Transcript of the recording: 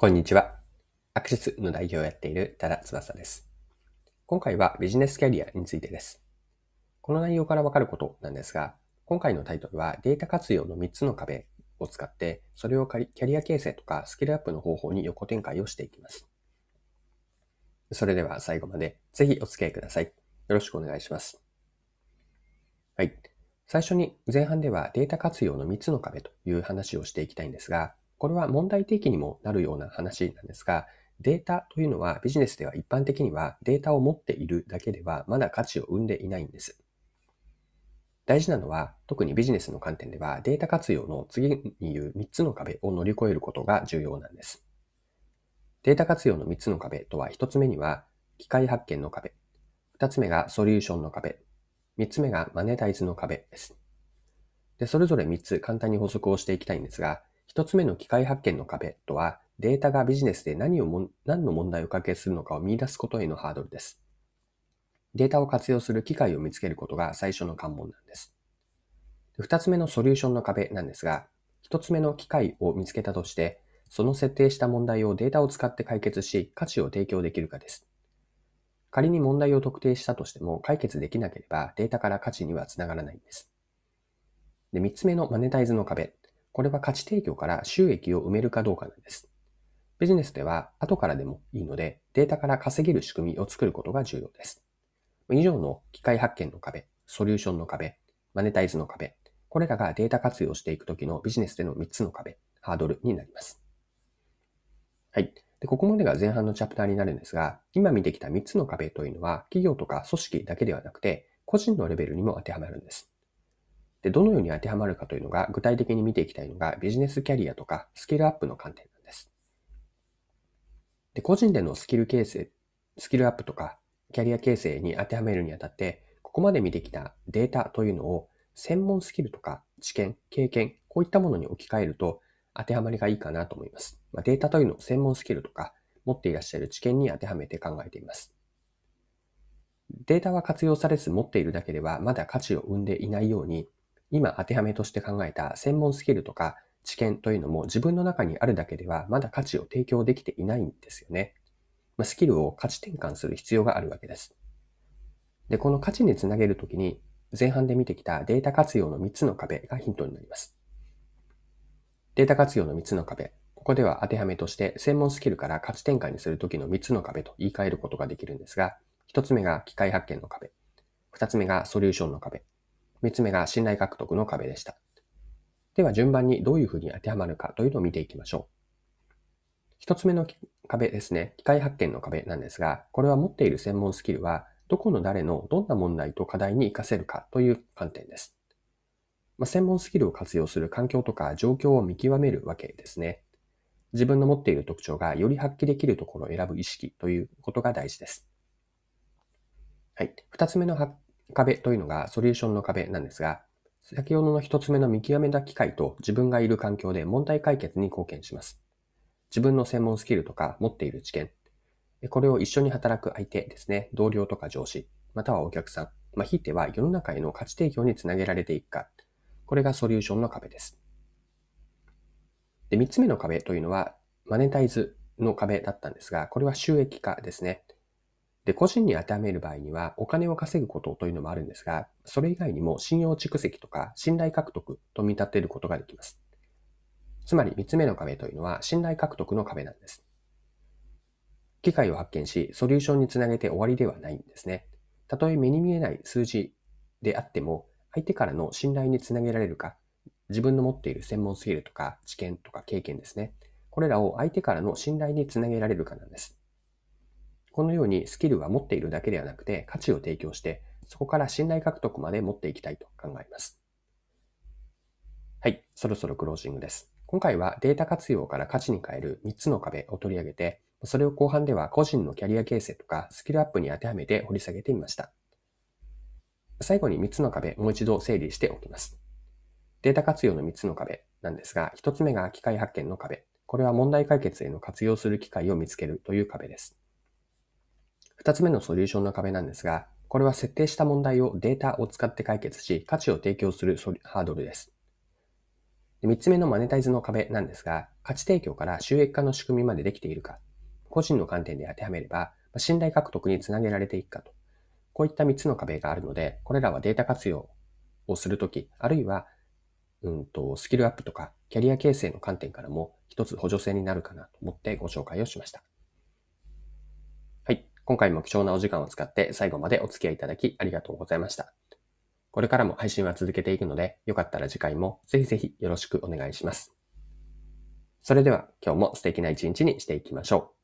こんにちは。アクシスの代表をやっている多田翼です。今回はビジネスキャリアについてです。この内容からわかることなんですが、今回のタイトルはデータ活用の3つの壁を使って、それをキャリア形成とかスキルアップの方法に横展開をしていきます。それでは最後までぜひお付き合いください。よろしくお願いします。はい。最初に前半ではデータ活用の3つの壁という話をしていきたいんですが、これは問題提起にもなるような話なんですが、データというのはビジネスでは一般的にはデータを持っているだけではまだ価値を生んでいないんです。大事なのは、特にビジネスの観点ではデータ活用の次に言う3つの壁を乗り越えることが重要なんです。データ活用の3つの壁とは1つ目には機械発見の壁、2つ目がソリューションの壁、3つ目がマネタイズの壁です。で、それぞれ3つ簡単に補足をしていきたいんですが、一つ目の機械発見の壁とは、データがビジネスで何をも何の問題を解決するのかを見出すことへのハードルです。データを活用する機会を見つけることが最初の関門なんです。二つ目のソリューションの壁なんですが、一つ目の機会を見つけたとして、その設定した問題をデータを使って解決し、価値を提供できるかです。仮に問題を特定したとしても解決できなければデータから価値にはつながらないんです。で、三つ目のマネタイズの壁。これは価値提供から収益を埋めるかどうかなんです。ビジネスでは後からでもいいので、データから稼げる仕組みを作ることが重要です。以上の機械発見の壁、ソリューションの壁、マネタイズの壁、これらがデータ活用していくときのビジネスでの3つの壁、ハードルになります。はい。で、ここまでが前半のチャプターになるんですが、今見てきた3つの壁というのは、企業とか組織だけではなくて、個人のレベルにも当てはまるんです。で、どのように当てはまるかというのが具体的に見ていきたいのがビジネスキャリアとかスキルアップの観点なんです。で、個人でのスキル形成、スキルアップとかキャリア形成に当てはめるにあたって、ここまで見てきたデータというのを専門スキルとか知見、経験、こういったものに置き換えると当てはまりがいいかなと思います。まあ、データというのを専門スキルとか持っていらっしゃる知見に当てはめて考えています。データは活用されず持っているだけではまだ価値を生んでいないように、今当てはめとして考えた専門スキルとか知見というのも自分の中にあるだけではまだ価値を提供できていないんですよね。まスキルを価値転換する必要があるわけです。で、この価値につなげるときに前半で見てきたデータ活用の3つの壁がヒントになります。データ活用の3つの壁。ここでは当てはめとして専門スキルから価値転換にするときの3つの壁と言い換えることができるんですが、1つ目が機械発見の壁。2つ目がソリューションの壁。三つ目が信頼獲得の壁でした。では順番にどういうふうに当てはまるかというのを見ていきましょう。一つ目の壁ですね。機械発見の壁なんですが、これは持っている専門スキルは、どこの誰のどんな問題と課題に活かせるかという観点です。まあ、専門スキルを活用する環境とか状況を見極めるわけですね。自分の持っている特徴がより発揮できるところを選ぶ意識ということが大事です。はい。二つ目の壁というのがソリューションの壁なんですが、先ほどの一つ目の見極めた機会と自分がいる環境で問題解決に貢献します。自分の専門スキルとか持っている知見、これを一緒に働く相手ですね、同僚とか上司、またはお客さん、まあ、ひいては世の中への価値提供につなげられていくか、これがソリューションの壁です。で、三つ目の壁というのは、マネタイズの壁だったんですが、これは収益化ですね。で、個人に当てはめる場合には、お金を稼ぐことというのもあるんですが、それ以外にも信用蓄積とか信頼獲得と見立てることができます。つまり三つ目の壁というのは信頼獲得の壁なんです。機械を発見し、ソリューションにつなげて終わりではないんですね。たとえ目に見えない数字であっても、相手からの信頼につなげられるか、自分の持っている専門スキルとか知見とか経験ですね。これらを相手からの信頼につなげられるかなんです。このようにスキルは持っているだけではなくて価値を提供して、そこから信頼獲得まで持っていきたいと考えます。はい、そろそろクロージングです。今回はデータ活用から価値に変える3つの壁を取り上げて、それを後半では個人のキャリア形成とかスキルアップに当てはめて掘り下げてみました。最後に3つの壁、もう一度整理しておきます。データ活用の3つの壁なんですが、1つ目が機械発見の壁。これは問題解決への活用する機会を見つけるという壁です。二つ目のソリューションの壁なんですが、これは設定した問題をデータを使って解決し、価値を提供するハードルです。三つ目のマネタイズの壁なんですが、価値提供から収益化の仕組みまでできているか、個人の観点で当てはめれば、信頼獲得につなげられていくかと。こういった3つの壁があるので、これらはデータ活用をするとき、あるいは、うんと、スキルアップとかキャリア形成の観点からも一つ補助性になるかなと思ってご紹介をしました。今回も貴重なお時間を使って最後までお付き合いいただきありがとうございました。これからも配信は続けていくので、よかったら次回もぜひぜひよろしくお願いします。それでは今日も素敵な一日にしていきましょう。